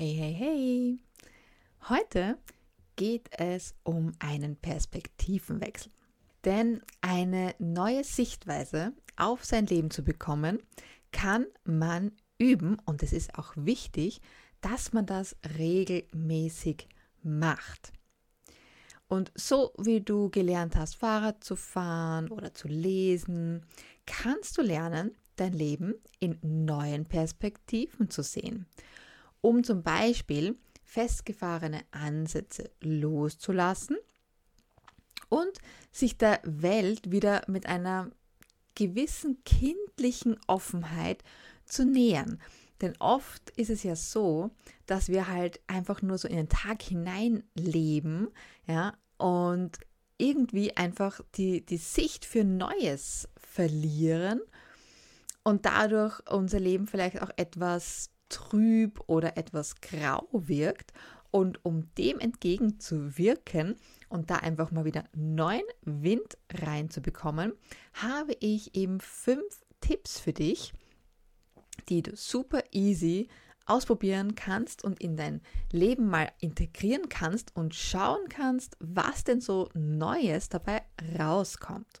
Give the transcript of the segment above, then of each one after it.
Hey, hey, hey! Heute geht es um einen Perspektivenwechsel. Denn eine neue Sichtweise auf sein Leben zu bekommen, kann man üben und es ist auch wichtig, dass man das regelmäßig macht. Und so wie du gelernt hast, Fahrrad zu fahren oder zu lesen, kannst du lernen, dein Leben in neuen Perspektiven zu sehen um zum Beispiel festgefahrene Ansätze loszulassen und sich der Welt wieder mit einer gewissen kindlichen Offenheit zu nähern. Denn oft ist es ja so, dass wir halt einfach nur so in den Tag hinein leben, ja, und irgendwie einfach die, die Sicht für Neues verlieren und dadurch unser Leben vielleicht auch etwas trüb oder etwas grau wirkt. Und um dem entgegenzuwirken und da einfach mal wieder neuen Wind reinzubekommen, habe ich eben fünf Tipps für dich, die du super easy ausprobieren kannst und in dein Leben mal integrieren kannst und schauen kannst, was denn so Neues dabei rauskommt.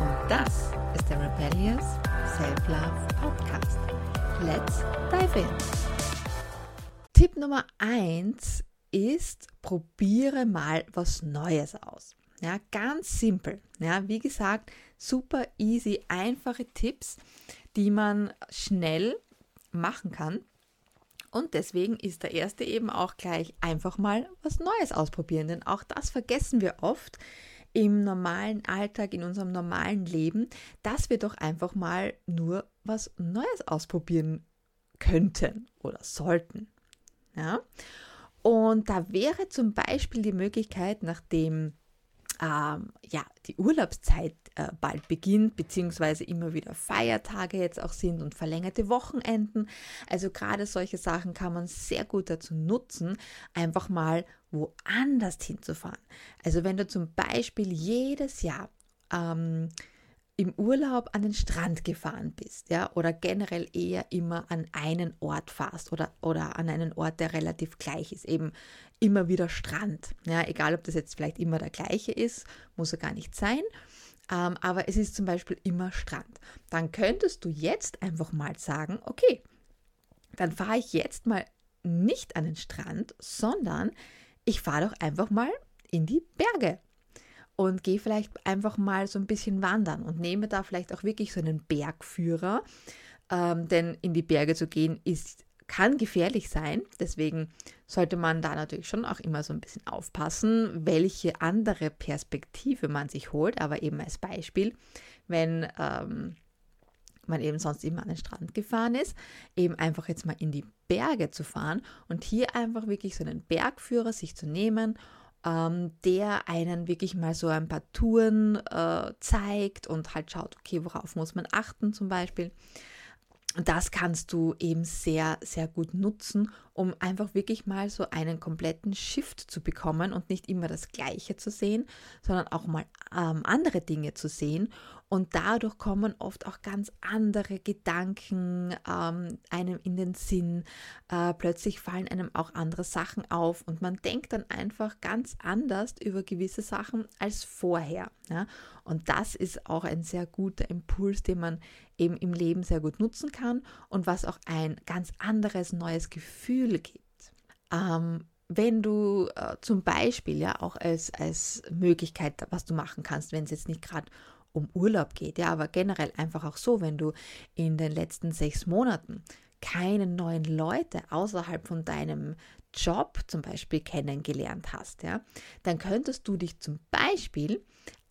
und das ist der Rebellious Self-Love Podcast. Let's dive in. Tipp Nummer 1 ist, probiere mal was Neues aus. Ja, ganz simpel. Ja, wie gesagt, super easy, einfache Tipps, die man schnell machen kann. Und deswegen ist der erste eben auch gleich einfach mal was Neues ausprobieren, denn auch das vergessen wir oft im normalen Alltag, in unserem normalen Leben, dass wir doch einfach mal nur was Neues ausprobieren könnten oder sollten. Ja? Und da wäre zum Beispiel die Möglichkeit, nachdem ähm, ja, die Urlaubszeit äh, bald beginnt, beziehungsweise immer wieder Feiertage jetzt auch sind und verlängerte Wochenenden. Also gerade solche Sachen kann man sehr gut dazu nutzen, einfach mal woanders hinzufahren. Also wenn du zum Beispiel jedes Jahr ähm, im Urlaub an den Strand gefahren bist, ja, oder generell eher immer an einen Ort fährst oder, oder an einen Ort, der relativ gleich ist, eben immer wieder Strand, ja, egal ob das jetzt vielleicht immer der gleiche ist, muss er gar nicht sein, ähm, aber es ist zum Beispiel immer Strand. Dann könntest du jetzt einfach mal sagen, okay, dann fahre ich jetzt mal nicht an den Strand, sondern ich fahre doch einfach mal in die Berge und gehe vielleicht einfach mal so ein bisschen wandern und nehme da vielleicht auch wirklich so einen Bergführer. Ähm, denn in die Berge zu gehen ist, kann gefährlich sein. Deswegen sollte man da natürlich schon auch immer so ein bisschen aufpassen, welche andere Perspektive man sich holt. Aber eben als Beispiel, wenn ähm, man eben sonst immer an den Strand gefahren ist, eben einfach jetzt mal in die Berge zu fahren und hier einfach wirklich so einen Bergführer sich zu nehmen ähm, der einen wirklich mal so ein paar Touren äh, zeigt und halt schaut, okay, worauf muss man achten zum Beispiel. Das kannst du eben sehr, sehr gut nutzen, um einfach wirklich mal so einen kompletten Shift zu bekommen und nicht immer das Gleiche zu sehen, sondern auch mal ähm, andere Dinge zu sehen und dadurch kommen oft auch ganz andere Gedanken ähm, einem in den Sinn. Äh, plötzlich fallen einem auch andere Sachen auf und man denkt dann einfach ganz anders über gewisse Sachen als vorher. Ja? Und das ist auch ein sehr guter Impuls, den man eben im Leben sehr gut nutzen kann und was auch ein ganz anderes neues Gefühl gibt. Ähm, wenn du äh, zum Beispiel ja auch als, als Möglichkeit, was du machen kannst, wenn es jetzt nicht gerade um Urlaub geht, ja, aber generell einfach auch so, wenn du in den letzten sechs Monaten keine neuen Leute außerhalb von deinem Job zum Beispiel kennengelernt hast, ja, dann könntest du dich zum Beispiel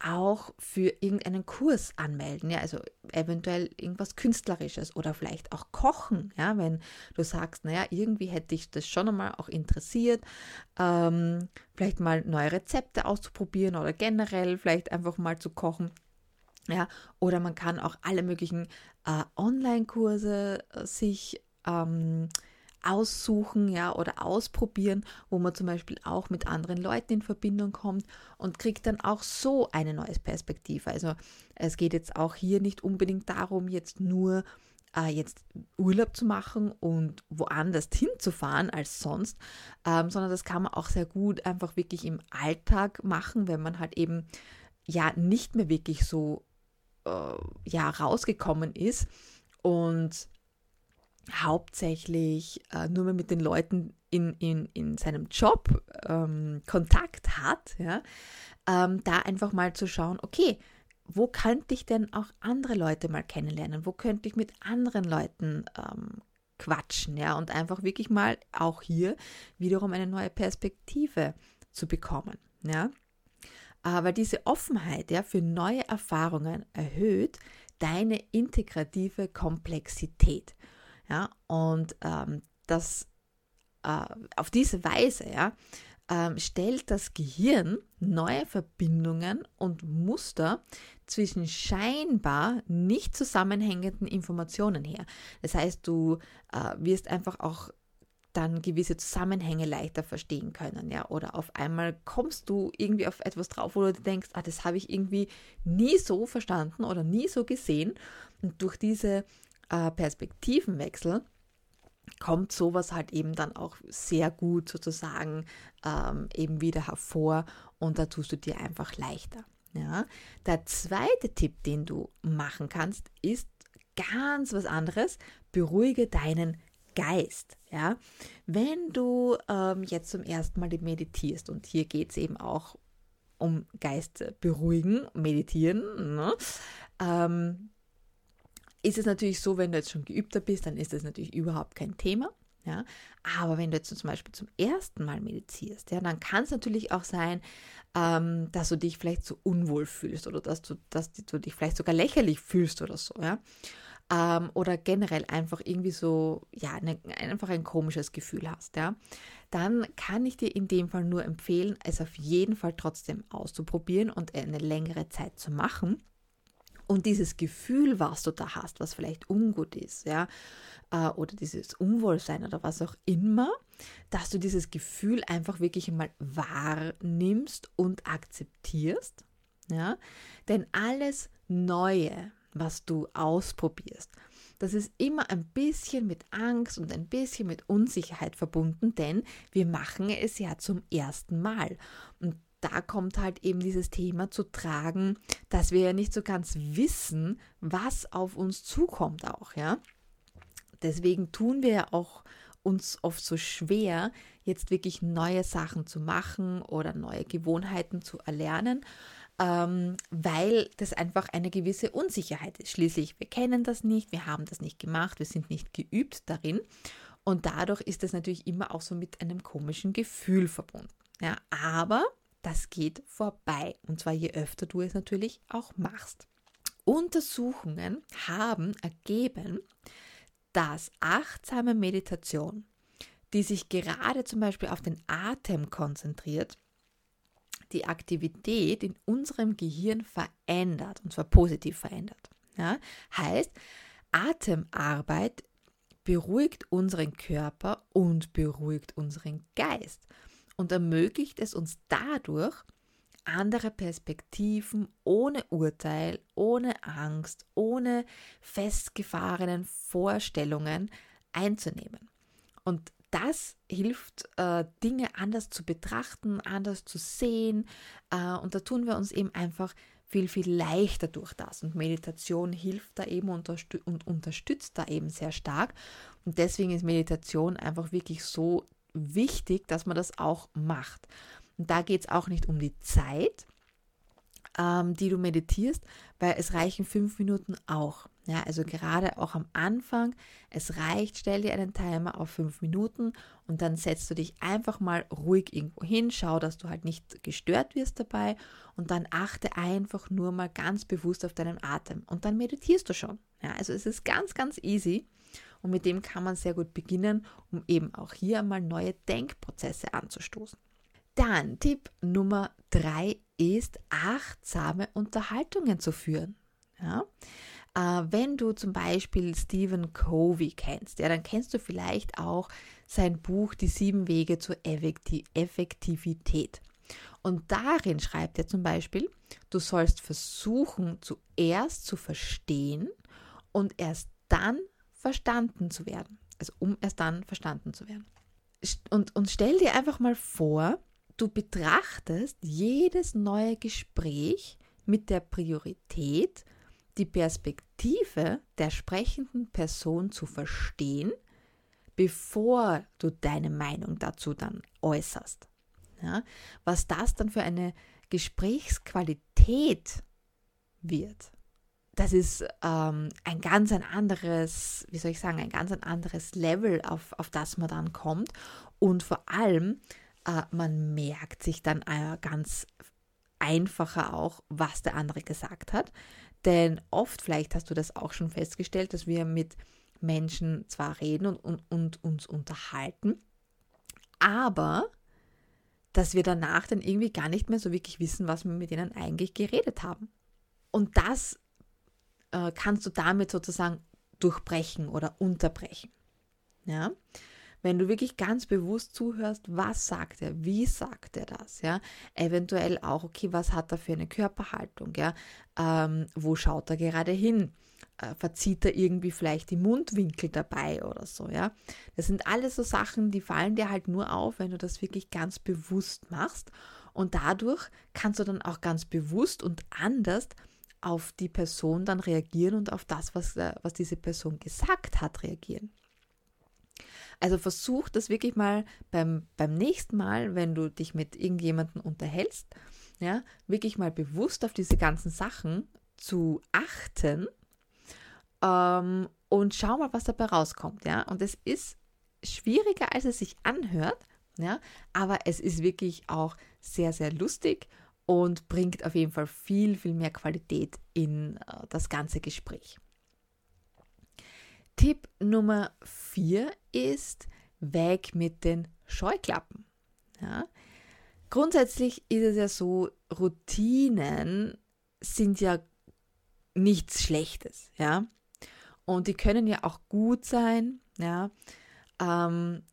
auch für irgendeinen Kurs anmelden, ja, also eventuell irgendwas Künstlerisches oder vielleicht auch Kochen, ja, wenn du sagst, naja, irgendwie hätte ich das schon einmal auch interessiert, ähm, vielleicht mal neue Rezepte auszuprobieren oder generell vielleicht einfach mal zu kochen. Ja, oder man kann auch alle möglichen äh, Online-Kurse äh, sich ähm, aussuchen, ja, oder ausprobieren, wo man zum Beispiel auch mit anderen Leuten in Verbindung kommt und kriegt dann auch so eine neue Perspektive. Also es geht jetzt auch hier nicht unbedingt darum, jetzt nur äh, jetzt Urlaub zu machen und woanders hinzufahren als sonst, ähm, sondern das kann man auch sehr gut einfach wirklich im Alltag machen, wenn man halt eben ja nicht mehr wirklich so äh, ja rausgekommen ist und hauptsächlich äh, nur mehr mit den Leuten in, in, in seinem Job ähm, Kontakt hat, ja, ähm, da einfach mal zu schauen, okay, wo könnte ich denn auch andere Leute mal kennenlernen? Wo könnte ich mit anderen Leuten ähm, quatschen, ja, und einfach wirklich mal auch hier wiederum eine neue Perspektive zu bekommen, ja. Aber diese Offenheit ja, für neue Erfahrungen erhöht deine integrative Komplexität. Ja, und ähm, das äh, auf diese Weise ja, ähm, stellt das Gehirn neue Verbindungen und Muster zwischen scheinbar nicht zusammenhängenden Informationen her. Das heißt, du äh, wirst einfach auch dann gewisse Zusammenhänge leichter verstehen können, ja, oder auf einmal kommst du irgendwie auf etwas drauf, wo du denkst, ah, das habe ich irgendwie nie so verstanden oder nie so gesehen und durch diese äh, Perspektivenwechsel kommt sowas halt eben dann auch sehr gut sozusagen ähm, eben wieder hervor und da tust du dir einfach leichter. Ja. Der zweite Tipp, den du machen kannst, ist ganz was anderes. Beruhige deinen Geist. Ja. Wenn du ähm, jetzt zum ersten Mal meditierst und hier geht es eben auch um Geist beruhigen, meditieren, ne? ähm, ist es natürlich so, wenn du jetzt schon geübter bist, dann ist das natürlich überhaupt kein Thema. Ja? Aber wenn du jetzt zum Beispiel zum ersten Mal meditierst, ja, dann kann es natürlich auch sein, ähm, dass du dich vielleicht so unwohl fühlst oder dass du, dass du dich vielleicht sogar lächerlich fühlst oder so. Ja? Ähm, oder generell einfach irgendwie so, ja, eine, einfach ein komisches Gefühl hast, ja, dann kann ich dir in dem Fall nur empfehlen, es auf jeden Fall trotzdem auszuprobieren und eine längere Zeit zu machen. Und dieses Gefühl, was du da hast, was vielleicht ungut ist, ja, äh, oder dieses Unwohlsein oder was auch immer, dass du dieses Gefühl einfach wirklich einmal wahrnimmst und akzeptierst, ja, denn alles Neue, was du ausprobierst, das ist immer ein bisschen mit Angst und ein bisschen mit Unsicherheit verbunden, denn wir machen es ja zum ersten Mal. Und da kommt halt eben dieses Thema zu tragen, dass wir ja nicht so ganz wissen, was auf uns zukommt auch, ja. Deswegen tun wir ja auch uns oft so schwer, jetzt wirklich neue Sachen zu machen oder neue Gewohnheiten zu erlernen, ähm, weil das einfach eine gewisse Unsicherheit ist. Schließlich, wir kennen das nicht, wir haben das nicht gemacht, wir sind nicht geübt darin und dadurch ist das natürlich immer auch so mit einem komischen Gefühl verbunden. Ja, aber das geht vorbei. Und zwar je öfter du es natürlich auch machst. Untersuchungen haben ergeben, dass achtsame Meditation, die sich gerade zum Beispiel auf den Atem konzentriert, die Aktivität in unserem Gehirn verändert, und zwar positiv verändert. Ja? Heißt, Atemarbeit beruhigt unseren Körper und beruhigt unseren Geist und ermöglicht es uns dadurch, andere Perspektiven ohne Urteil, ohne Angst, ohne festgefahrenen Vorstellungen einzunehmen. Und das hilft, äh, Dinge anders zu betrachten, anders zu sehen. Äh, und da tun wir uns eben einfach viel, viel leichter durch das. Und Meditation hilft da eben und unterstützt da eben sehr stark. Und deswegen ist Meditation einfach wirklich so wichtig, dass man das auch macht. Und da geht es auch nicht um die Zeit, ähm, die du meditierst, weil es reichen fünf Minuten auch. Ja, also gerade auch am Anfang, es reicht, stell dir einen Timer auf fünf Minuten und dann setzt du dich einfach mal ruhig irgendwo hin, schau, dass du halt nicht gestört wirst dabei und dann achte einfach nur mal ganz bewusst auf deinen Atem und dann meditierst du schon. Ja, also es ist ganz, ganz easy und mit dem kann man sehr gut beginnen, um eben auch hier einmal neue Denkprozesse anzustoßen. Dann Tipp Nummer drei ist, achtsame Unterhaltungen zu führen. Ja? Äh, wenn du zum Beispiel Stephen Covey kennst, ja, dann kennst du vielleicht auch sein Buch Die sieben Wege zur Effektivität. Und darin schreibt er zum Beispiel, du sollst versuchen, zuerst zu verstehen und erst dann verstanden zu werden. Also um erst dann verstanden zu werden. Und, und stell dir einfach mal vor, du betrachtest jedes neue Gespräch mit der Priorität, die Perspektive der sprechenden Person zu verstehen, bevor du deine Meinung dazu dann äußerst. Ja, was das dann für eine Gesprächsqualität wird, das ist ähm, ein ganz ein anderes, wie soll ich sagen, ein ganz ein anderes Level, auf, auf das man dann kommt. Und vor allem, äh, man merkt sich dann äh, ganz einfacher auch, was der andere gesagt hat. Denn oft, vielleicht hast du das auch schon festgestellt, dass wir mit Menschen zwar reden und, und, und uns unterhalten, aber dass wir danach dann irgendwie gar nicht mehr so wirklich wissen, was wir mit ihnen eigentlich geredet haben. Und das äh, kannst du damit sozusagen durchbrechen oder unterbrechen. Ja? wenn du wirklich ganz bewusst zuhörst, was sagt er, wie sagt er das, ja, eventuell auch, okay, was hat er für eine Körperhaltung, ja, ähm, wo schaut er gerade hin, äh, verzieht er irgendwie vielleicht die Mundwinkel dabei oder so, ja, das sind alles so Sachen, die fallen dir halt nur auf, wenn du das wirklich ganz bewusst machst. Und dadurch kannst du dann auch ganz bewusst und anders auf die Person dann reagieren und auf das, was, äh, was diese Person gesagt hat, reagieren. Also versuch das wirklich mal beim, beim nächsten Mal, wenn du dich mit irgendjemandem unterhältst, ja, wirklich mal bewusst auf diese ganzen Sachen zu achten ähm, und schau mal, was dabei rauskommt. Ja? Und es ist schwieriger, als es sich anhört, ja? aber es ist wirklich auch sehr, sehr lustig und bringt auf jeden Fall viel, viel mehr Qualität in äh, das ganze Gespräch. Tipp Nummer vier ist weg mit den Scheuklappen. Ja? Grundsätzlich ist es ja so, Routinen sind ja nichts Schlechtes, ja. Und die können ja auch gut sein, ja. Ähm,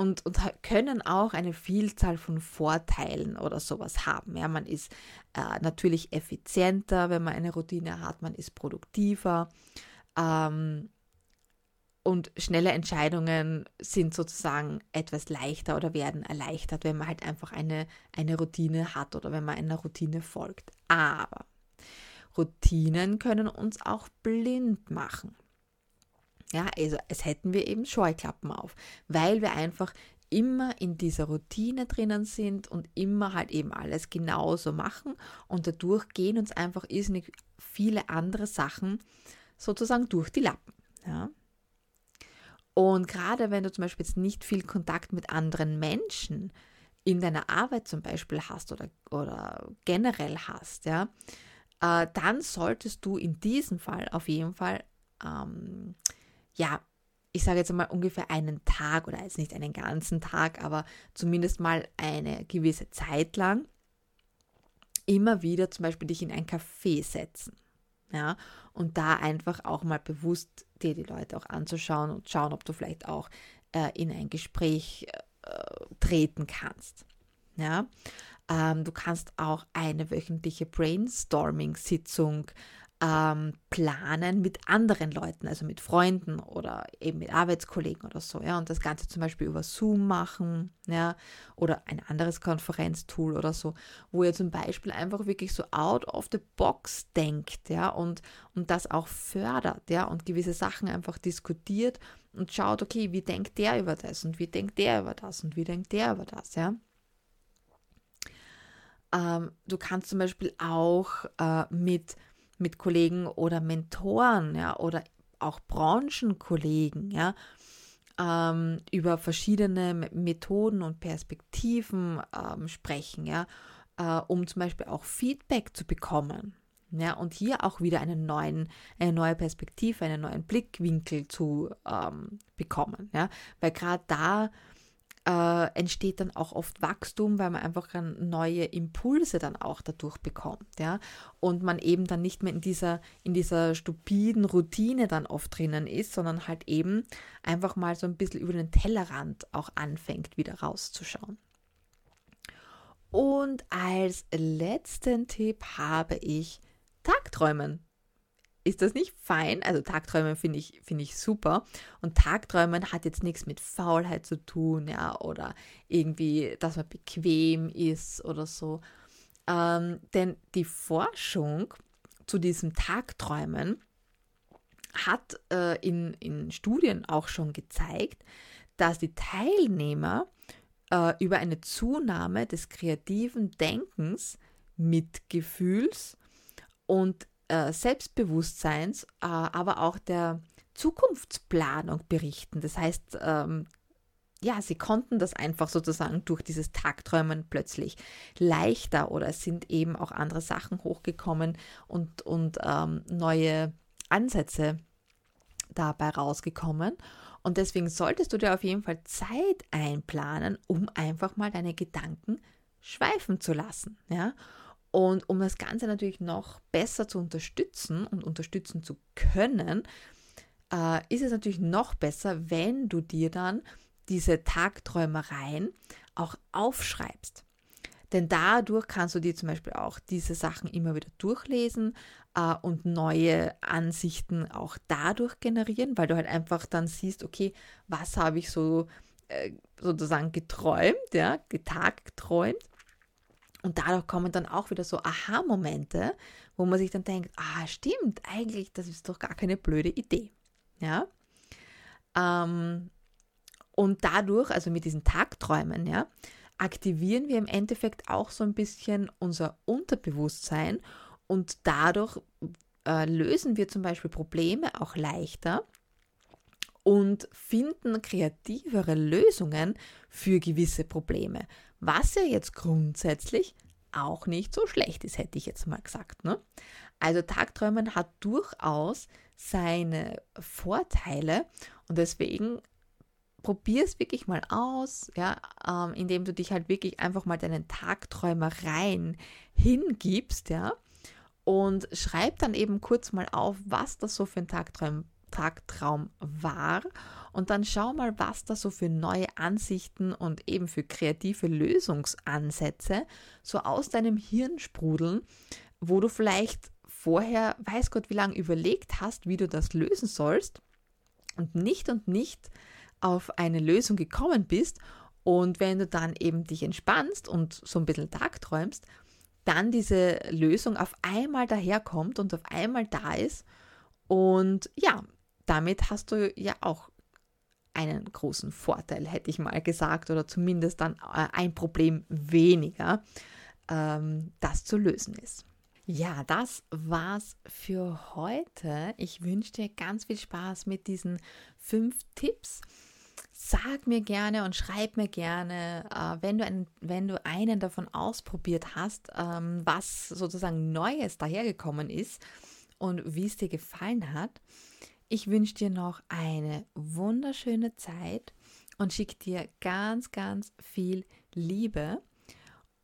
und, und können auch eine Vielzahl von Vorteilen oder sowas haben. Ja, man ist äh, natürlich effizienter, wenn man eine Routine hat, man ist produktiver. Ähm, und schnelle Entscheidungen sind sozusagen etwas leichter oder werden erleichtert, wenn man halt einfach eine, eine Routine hat oder wenn man einer Routine folgt. Aber Routinen können uns auch blind machen. Ja, also es hätten wir eben Scheuklappen auf, weil wir einfach immer in dieser Routine drinnen sind und immer halt eben alles genauso machen und dadurch gehen uns einfach irrsinnig viele andere Sachen sozusagen durch die Lappen. Ja. Und gerade wenn du zum Beispiel jetzt nicht viel Kontakt mit anderen Menschen in deiner Arbeit zum Beispiel hast oder, oder generell hast, ja, äh, dann solltest du in diesem Fall auf jeden Fall, ähm, ja, ich sage jetzt mal ungefähr einen Tag oder jetzt nicht einen ganzen Tag, aber zumindest mal eine gewisse Zeit lang immer wieder zum Beispiel dich in ein Café setzen. Ja, und da einfach auch mal bewusst dir die Leute auch anzuschauen und schauen, ob du vielleicht auch äh, in ein Gespräch äh, treten kannst. Ja, ähm, du kannst auch eine wöchentliche Brainstorming-Sitzung ähm, planen mit anderen Leuten, also mit Freunden oder eben mit Arbeitskollegen oder so, ja, und das Ganze zum Beispiel über Zoom machen, ja, oder ein anderes Konferenztool oder so, wo ihr zum Beispiel einfach wirklich so out of the box denkt, ja, und, und das auch fördert, ja, und gewisse Sachen einfach diskutiert und schaut, okay, wie denkt der über das und wie denkt der über das und wie denkt der über das, ja. Ähm, du kannst zum Beispiel auch äh, mit, mit Kollegen oder Mentoren ja, oder auch Branchenkollegen ja, ähm, über verschiedene Methoden und Perspektiven ähm, sprechen, ja, äh, um zum Beispiel auch Feedback zu bekommen. Ja, und hier auch wieder einen neuen, eine neue Perspektive, einen neuen Blickwinkel zu ähm, bekommen. Ja? Weil gerade da äh, entsteht dann auch oft Wachstum, weil man einfach neue Impulse dann auch dadurch bekommt, ja. Und man eben dann nicht mehr in dieser, in dieser stupiden Routine dann oft drinnen ist, sondern halt eben einfach mal so ein bisschen über den Tellerrand auch anfängt, wieder rauszuschauen. Und als letzten Tipp habe ich Tagträumen. Ist das nicht fein? Also Tagträumen finde ich, find ich super. Und Tagträumen hat jetzt nichts mit Faulheit zu tun, ja, oder irgendwie, dass man bequem ist oder so. Ähm, denn die Forschung zu diesem Tagträumen hat äh, in, in Studien auch schon gezeigt, dass die Teilnehmer äh, über eine Zunahme des kreativen Denkens, Mitgefühls und äh, Selbstbewusstseins, äh, aber auch der Zukunftsplanung berichten. Das heißt, ähm, ja, sie konnten das einfach sozusagen durch dieses Tagträumen plötzlich leichter oder es sind eben auch andere Sachen hochgekommen und, und ähm, neue Ansätze dabei rausgekommen. Und deswegen solltest du dir auf jeden Fall Zeit einplanen, um einfach mal deine Gedanken schweifen zu lassen. Ja? Und um das Ganze natürlich noch besser zu unterstützen und unterstützen zu können, äh, ist es natürlich noch besser, wenn du dir dann diese Tagträumereien auch aufschreibst. Denn dadurch kannst du dir zum Beispiel auch diese Sachen immer wieder durchlesen äh, und neue Ansichten auch dadurch generieren, weil du halt einfach dann siehst, okay, was habe ich so äh, sozusagen geträumt, ja, getagträumt und dadurch kommen dann auch wieder so Aha-Momente, wo man sich dann denkt, ah, stimmt, eigentlich, das ist doch gar keine blöde Idee. Ja. Ähm, und dadurch, also mit diesen Tagträumen, ja, aktivieren wir im Endeffekt auch so ein bisschen unser Unterbewusstsein und dadurch äh, lösen wir zum Beispiel Probleme auch leichter und finden kreativere Lösungen für gewisse Probleme. Was ja jetzt grundsätzlich auch nicht so schlecht ist, hätte ich jetzt mal gesagt. Ne? Also Tagträumen hat durchaus seine Vorteile und deswegen probier es wirklich mal aus, ja, ähm, indem du dich halt wirklich einfach mal deinen Tagträumereien hingibst, ja, und schreib dann eben kurz mal auf, was das so für ein Tagträum, Tagtraum war und dann schau mal, was da so für neue Ansichten und eben für kreative Lösungsansätze so aus deinem Hirn sprudeln, wo du vielleicht vorher, weiß Gott, wie lange überlegt hast, wie du das lösen sollst und nicht und nicht auf eine Lösung gekommen bist. Und wenn du dann eben dich entspannst und so ein bisschen tagträumst, dann diese Lösung auf einmal daherkommt und auf einmal da ist. Und ja, damit hast du ja auch einen großen Vorteil, hätte ich mal gesagt, oder zumindest dann äh, ein Problem weniger, ähm, das zu lösen ist. Ja, das war's für heute. Ich wünsche dir ganz viel Spaß mit diesen fünf Tipps. Sag mir gerne und schreib mir gerne, äh, wenn, du einen, wenn du einen davon ausprobiert hast, ähm, was sozusagen Neues dahergekommen ist und wie es dir gefallen hat. Ich wünsche dir noch eine wunderschöne Zeit und schicke dir ganz, ganz viel Liebe.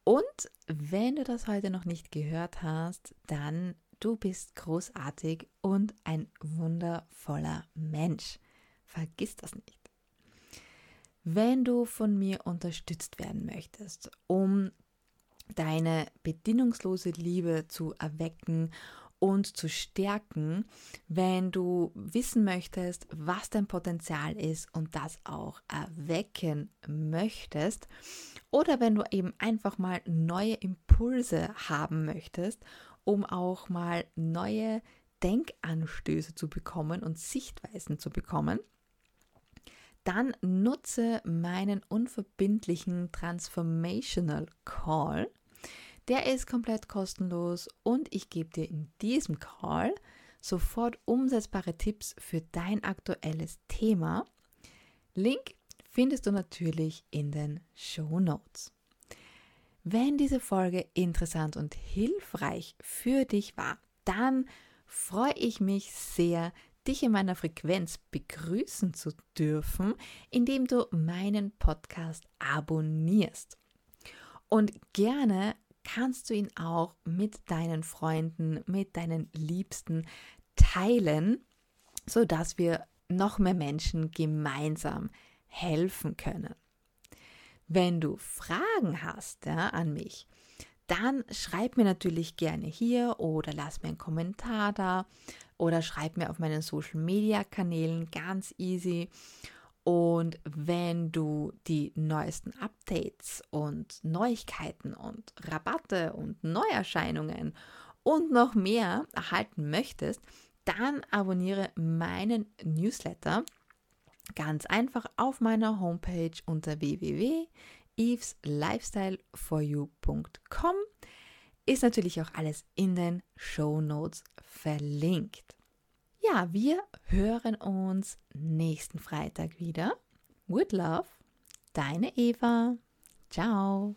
Und wenn du das heute noch nicht gehört hast, dann du bist großartig und ein wundervoller Mensch. Vergiss das nicht. Wenn du von mir unterstützt werden möchtest, um deine bedingungslose Liebe zu erwecken und zu stärken, wenn du wissen möchtest, was dein Potenzial ist und das auch erwecken möchtest. Oder wenn du eben einfach mal neue Impulse haben möchtest, um auch mal neue Denkanstöße zu bekommen und Sichtweisen zu bekommen, dann nutze meinen unverbindlichen Transformational Call Der ist komplett kostenlos und ich gebe dir in diesem Call sofort umsetzbare Tipps für dein aktuelles Thema. Link findest du natürlich in den Show Notes. Wenn diese Folge interessant und hilfreich für dich war, dann freue ich mich sehr, dich in meiner Frequenz begrüßen zu dürfen, indem du meinen Podcast abonnierst. Und gerne kannst du ihn auch mit deinen Freunden, mit deinen Liebsten teilen, sodass wir noch mehr Menschen gemeinsam helfen können. Wenn du Fragen hast ja, an mich, dann schreib mir natürlich gerne hier oder lass mir einen Kommentar da oder schreib mir auf meinen Social Media Kanälen ganz easy. Und wenn du die neuesten Updates und Neuigkeiten und Rabatte und Neuerscheinungen und noch mehr erhalten möchtest, dann abonniere meinen Newsletter ganz einfach auf meiner Homepage unter www.eveslifestyleforyou.com. Ist natürlich auch alles in den Show Notes verlinkt. Ja, wir hören uns nächsten Freitag wieder. With Love, deine Eva. Ciao.